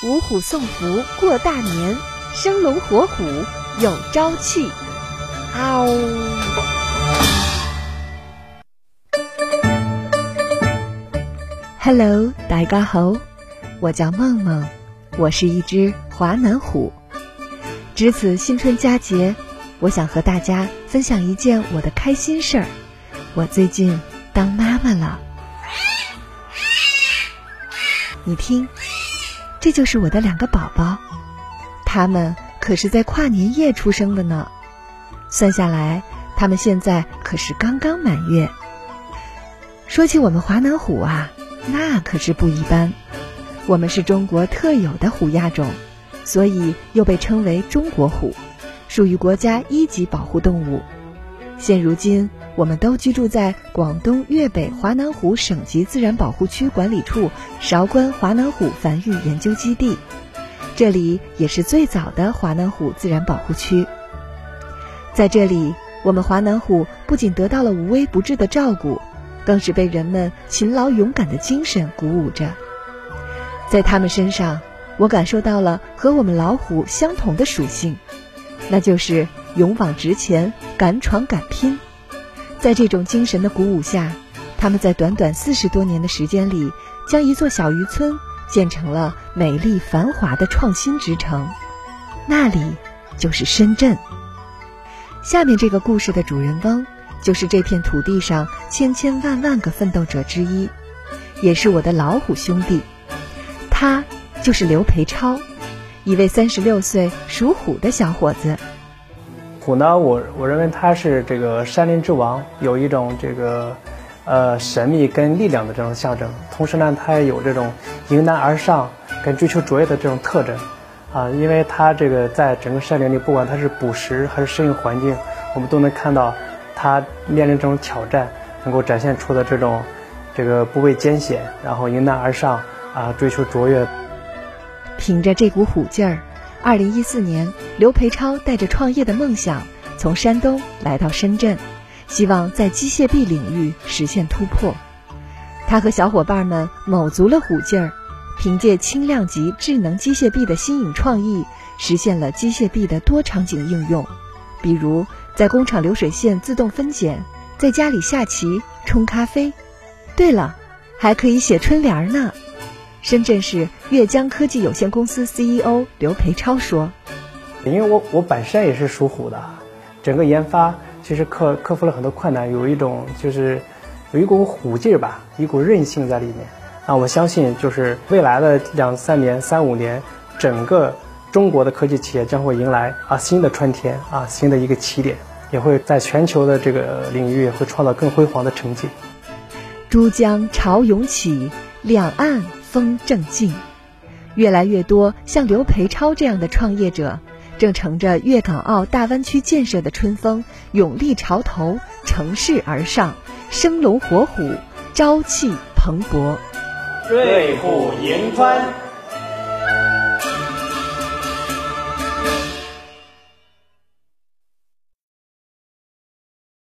虎虎送福过大年，生龙活虎有朝气。嗷、h e l l o 大家好，我叫梦梦，我是一只华南虎。值此新春佳节，我想和大家分享一件我的开心事儿。我最近当妈妈了，你听，这就是我的两个宝宝，他们可是在跨年夜出生的呢。算下来，他们现在可是刚刚满月。说起我们华南虎啊。那可是不一般，我们是中国特有的虎亚种，所以又被称为中国虎，属于国家一级保护动物。现如今，我们都居住在广东粤北华南虎省级自然保护区管理处韶关华南虎繁育研究基地，这里也是最早的华南虎自然保护区。在这里，我们华南虎不仅得到了无微不至的照顾。更是被人们勤劳勇敢的精神鼓舞着，在他们身上，我感受到了和我们老虎相同的属性，那就是勇往直前、敢闯敢拼。在这种精神的鼓舞下，他们在短短四十多年的时间里，将一座小渔村建成了美丽繁华的创新之城，那里就是深圳。下面这个故事的主人翁。就是这片土地上千千万万个奋斗者之一，也是我的老虎兄弟。他就是刘培超，一位三十六岁属虎的小伙子。虎呢，我我认为它是这个山林之王，有一种这个呃神秘跟力量的这种象征。同时呢，它也有这种迎难而上跟追求卓越的这种特征啊，因为它这个在整个山林里，不管它是捕食还是适应环境，我们都能看到。他面临这种挑战，能够展现出的这种，这个不畏艰险，然后迎难而上啊，追求卓越。凭着这股虎劲儿，二零一四年，刘培超带着创业的梦想，从山东来到深圳，希望在机械臂领域实现突破。他和小伙伴们卯足了虎劲儿，凭借轻量级智能机械臂的新颖创意，实现了机械臂的多场景应用，比如。在工厂流水线自动分拣，在家里下棋、冲咖啡。对了，还可以写春联呢。深圳市粤江科技有限公司 CEO 刘培超说：“因为我我本身也是属虎的，整个研发其实克克服了很多困难，有一种就是有一股虎劲儿吧，一股韧性在里面。啊，我相信就是未来的两三年、三五年，整个。”中国的科技企业将会迎来啊新的春天啊新的一个起点，也会在全球的这个领域会创造更辉煌的成绩。珠江潮涌起，两岸风正劲，越来越多像刘培超这样的创业者，正乘着粤港澳大湾区建设的春风，勇立潮头，乘势而上，生龙活虎，朝气蓬勃。瑞虎迎帆。